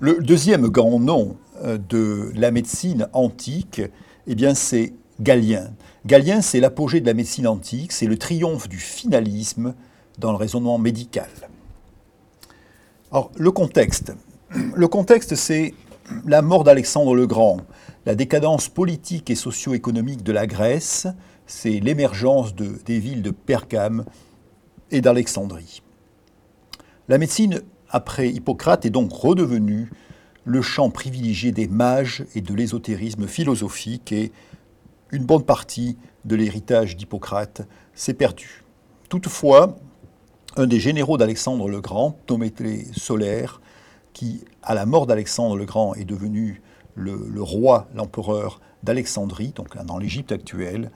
Le deuxième grand nom euh, de la médecine antique, eh bien, c'est Galien. Galien, c'est l'apogée de la médecine antique, c'est le triomphe du finalisme dans le raisonnement médical. Alors, le contexte. Le contexte, c'est la mort d'Alexandre le Grand, la décadence politique et socio-économique de la Grèce, c'est l'émergence de, des villes de Pergame et d'Alexandrie. Après Hippocrate, est donc redevenue le champ privilégié des mages et de l'ésotérisme philosophique et une bonne partie de l'héritage d'Hippocrate s'est perdue. Toutefois, un des généraux d'Alexandre le Grand, Tométlé Solaire, qui, à la mort d'Alexandre le Grand, est devenu le roi, l'empereur d'Alexandrie, donc dans l'Égypte actuelle,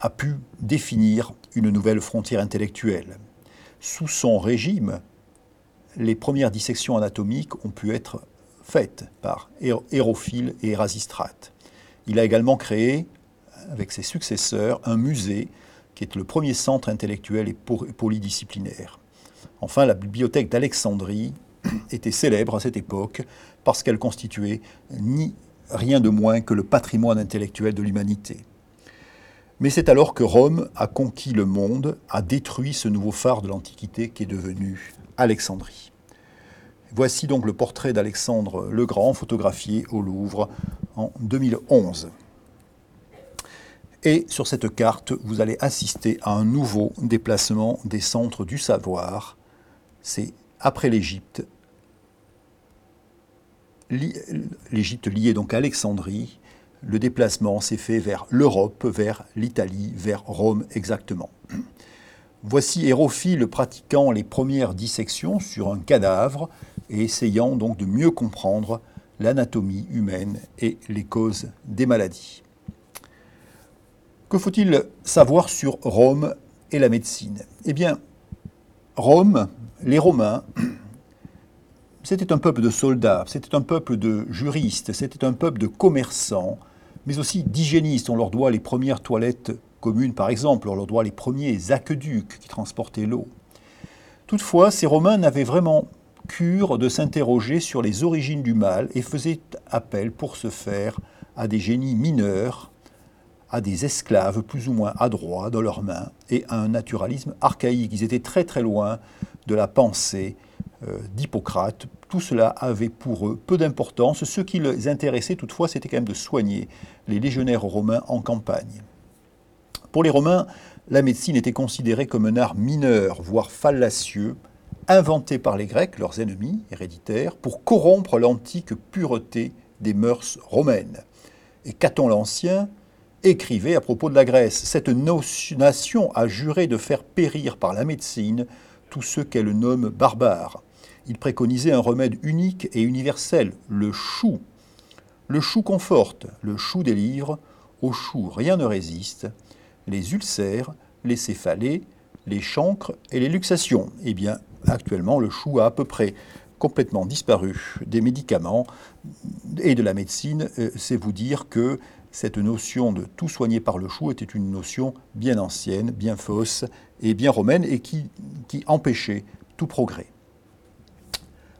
a pu définir une nouvelle frontière intellectuelle. Sous son régime, les premières dissections anatomiques ont pu être faites par Hérophile et Érasistrate. Il a également créé, avec ses successeurs, un musée qui est le premier centre intellectuel et polydisciplinaire. Enfin, la bibliothèque d'Alexandrie était célèbre à cette époque parce qu'elle constituait ni rien de moins que le patrimoine intellectuel de l'humanité. Mais c'est alors que Rome a conquis le monde, a détruit ce nouveau phare de l'Antiquité qui est devenu Alexandrie. Voici donc le portrait d'Alexandre le Grand photographié au Louvre en 2011. Et sur cette carte, vous allez assister à un nouveau déplacement des centres du savoir. C'est après l'Égypte, l'Égypte liée donc à Alexandrie, le déplacement s'est fait vers l'Europe, vers l'Italie, vers Rome exactement. Voici Hérophile pratiquant les premières dissections sur un cadavre et essayant donc de mieux comprendre l'anatomie humaine et les causes des maladies. Que faut-il savoir sur Rome et la médecine? Eh bien, Rome, les Romains, c'était un peuple de soldats, c'était un peuple de juristes, c'était un peuple de commerçants, mais aussi d'hygiénistes. On leur doit les premières toilettes communes, par exemple, on leur doit les premiers aqueducs qui transportaient l'eau. Toutefois, ces Romains n'avaient vraiment cure de s'interroger sur les origines du mal et faisaient appel pour ce faire à des génies mineurs à des esclaves plus ou moins adroits dans leurs mains et à un naturalisme archaïque. Ils étaient très très loin de la pensée euh, d'Hippocrate. Tout cela avait pour eux peu d'importance. Ce qui les intéressait toutefois, c'était quand même de soigner les légionnaires romains en campagne. Pour les Romains, la médecine était considérée comme un art mineur, voire fallacieux, inventé par les Grecs, leurs ennemis héréditaires, pour corrompre l'antique pureté des mœurs romaines. Et Caton l'Ancien écrivait à propos de la Grèce. Cette nation a juré de faire périr par la médecine tous ceux qu'elle nomme barbares. Il préconisait un remède unique et universel, le chou. Le chou conforte, le chou délivre, au chou rien ne résiste, les ulcères, les céphalées, les chancres et les luxations. Eh bien, actuellement, le chou a à peu près complètement disparu des médicaments et de la médecine. Euh, c'est vous dire que cette notion de tout soigner par le chou était une notion bien ancienne, bien fausse et bien romaine et qui, qui empêchait tout progrès.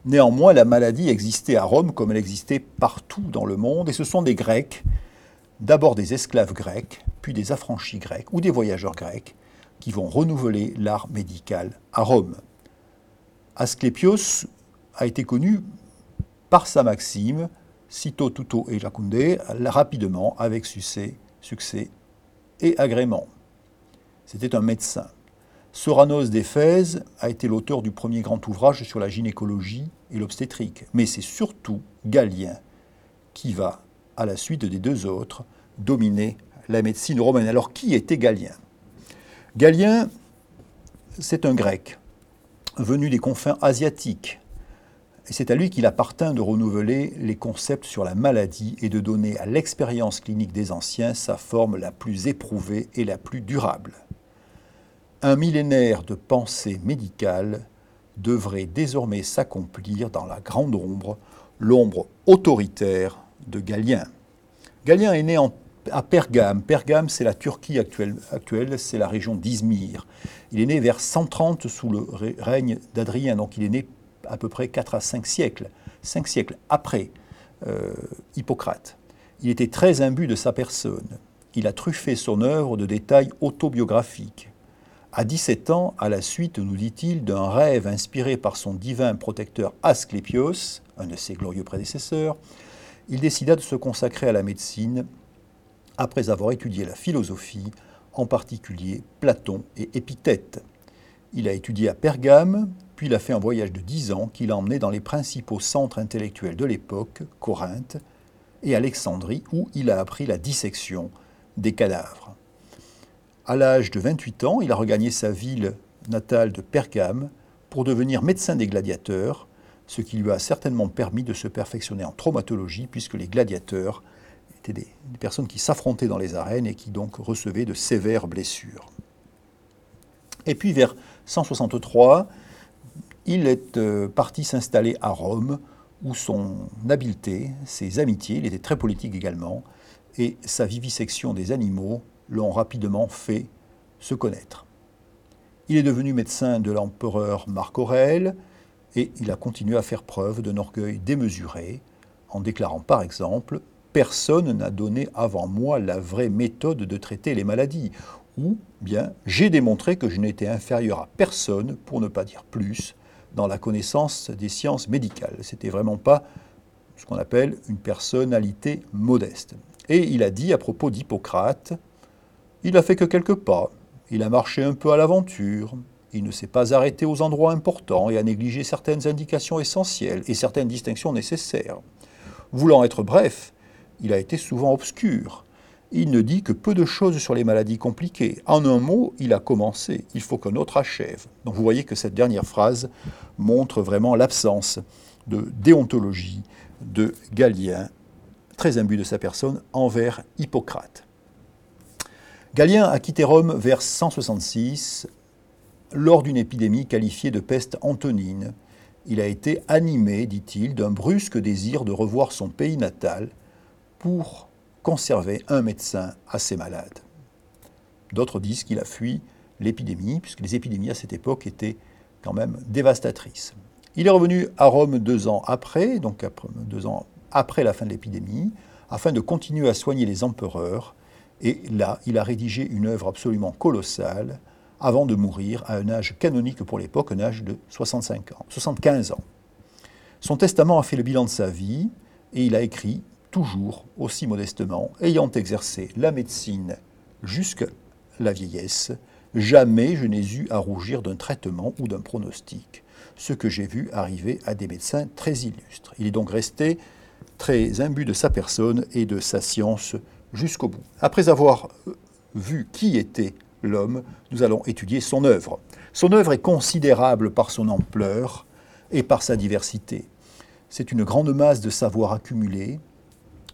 Néanmoins, la maladie existait à Rome comme elle existait partout dans le monde et ce sont des Grecs, d'abord des esclaves grecs, puis des affranchis grecs ou des voyageurs grecs qui vont renouveler l'art médical à Rome. Asclépios a été connu par sa maxime Cito tutto et Jacunde rapidement avec succès, succès et agrément. C'était un médecin. Soranos d'Éphèse a été l'auteur du premier grand ouvrage sur la gynécologie et l'obstétrique, mais c'est surtout Galien qui va, à la suite des deux autres, dominer la médecine romaine. Alors qui était Galien? Galien, c'est un grec venu des confins asiatiques, et c'est à lui qu'il appartint de renouveler les concepts sur la maladie et de donner à l'expérience clinique des anciens sa forme la plus éprouvée et la plus durable. Un millénaire de pensée médicale devrait désormais s'accomplir dans la grande ombre, l'ombre autoritaire de Galien. Galien est né à Pergame. Pergame, c'est la Turquie actuelle, actuelle c'est la région d'Izmir. Il est né vers 130 sous le règne d'Adrien, donc il est né à peu près 4 à 5 siècles cinq siècles après euh, Hippocrate. Il était très imbu de sa personne. Il a truffé son œuvre de détails autobiographiques. À 17 ans, à la suite, nous dit-il, d'un rêve inspiré par son divin protecteur Asclépios, un de ses glorieux prédécesseurs, il décida de se consacrer à la médecine après avoir étudié la philosophie, en particulier Platon et Épithète. Il a étudié à Pergame, puis il a fait un voyage de dix ans qui l'a emmené dans les principaux centres intellectuels de l'époque, Corinthe et Alexandrie, où il a appris la dissection des cadavres. À l'âge de 28 ans, il a regagné sa ville natale de Pergame pour devenir médecin des gladiateurs, ce qui lui a certainement permis de se perfectionner en traumatologie, puisque les gladiateurs étaient des, personnes qui s'affrontaient dans les arènes et qui donc recevaient de sévères blessures. Et puis vers 163, il est euh, parti s'installer à Rome, où son habileté, ses amitiés, il était très politique également, et sa vivisection des animaux l'ont rapidement fait se connaître. Il est devenu médecin de l'empereur Marc Aurèle et il a continué à faire preuve d'un orgueil démesuré en déclarant par exemple Personne n'a donné avant moi la vraie méthode de traiter les maladies ou bien j'ai démontré que je n'étais inférieur à personne, pour ne pas dire plus, dans la connaissance des sciences médicales. C'était vraiment pas ce qu'on appelle une personnalité modeste. Et il a dit à propos d'Hippocrate, il a fait que quelques pas, il a marché un peu à l'aventure, il ne s'est pas arrêté aux endroits importants et a négligé certaines indications essentielles et certaines distinctions nécessaires. Voulant être bref, il a été souvent obscur, il ne dit que peu de choses sur les maladies compliquées. En un mot, il a commencé, il faut qu'un autre achève. Donc vous voyez que cette dernière phrase montre vraiment l'absence de déontologie de Galien, très imbu de sa personne, envers Hippocrate. Galien a quitté Rome vers 166 lors d'une épidémie qualifiée de peste antonine. Il a été animé, dit-il, d'un brusque désir de revoir son pays natal pour conserver un médecin assez malade. D'autres disent qu'il a fui l'épidémie, puisque les épidémies à cette époque étaient quand même dévastatrices. Il est revenu à Rome deux ans après, donc deux ans après la fin de l'épidémie, afin de continuer à soigner les empereurs. Et là, il a rédigé une œuvre absolument colossale avant de mourir à un âge canonique pour l'époque, un âge de 65 ans, 75 ans. Son testament a fait le bilan de sa vie et il a écrit toujours aussi modestement, ayant exercé la médecine jusqu'à la vieillesse, jamais je n'ai eu à rougir d'un traitement ou d'un pronostic, ce que j'ai vu arriver à des médecins très illustres. Il est donc resté très imbu de sa personne et de sa science jusqu'au bout. Après avoir vu qui était l'homme, nous allons étudier son œuvre. Son œuvre est considérable par son ampleur et par sa diversité. C'est une grande masse de savoir accumulé,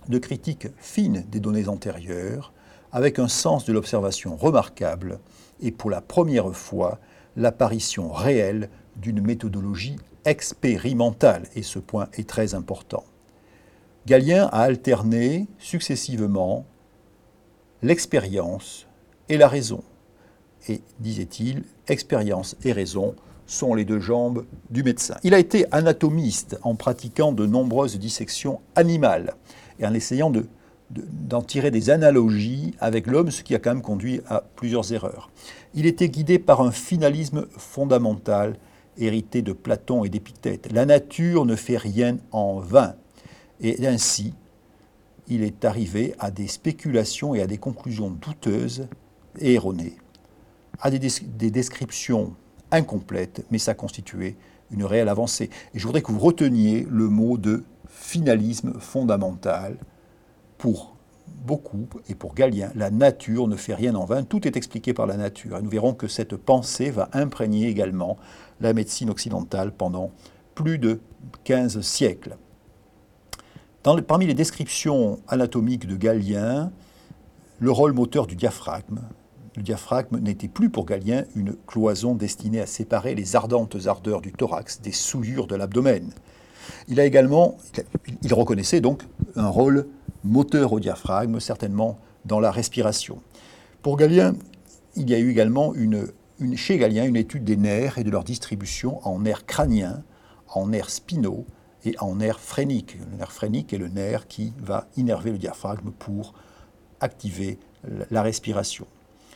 de critique fine des données antérieures, avec un sens de l'observation remarquable et pour la première fois l'apparition réelle d'une méthodologie expérimentale, et ce point est très important. Galien a alterné successivement l'expérience et la raison. Et, disait-il, expérience et raison sont les deux jambes du médecin. Il a été anatomiste en pratiquant de nombreuses dissections animales et en essayant de, d'en tirer des analogies avec l'homme, ce qui a quand même conduit à plusieurs erreurs. Il était guidé par un finalisme fondamental hérité de Platon et d'Épithète. La nature ne fait rien en vain. Et ainsi, il est arrivé à des spéculations et à des conclusions douteuses et erronées, à des, des descriptions incomplètes, mais ça constituait une réelle avancée. Et je voudrais que vous reteniez le mot de finalisme fondamental pour beaucoup, et pour Galien, la nature ne fait rien en vain, tout est expliqué par la nature. Et nous verrons que cette pensée va imprégner également la médecine occidentale pendant plus de 15 siècles. Parmi les descriptions anatomiques de Galien, le rôle moteur du diaphragme. Le diaphragme n'était plus pour Galien une cloison destinée à séparer les ardentes ardeurs du thorax des souillures de l'abdomen. Il a également, il reconnaissait donc un rôle moteur au diaphragme, certainement dans la respiration. Pour Galien, il y a eu également une, chez Galien une étude des nerfs et de leur distribution en nerfs crâniens, en nerfs spinaux et en nerf phrénique. Le nerf phrénique est le nerf qui va innerver le diaphragme pour activer la respiration.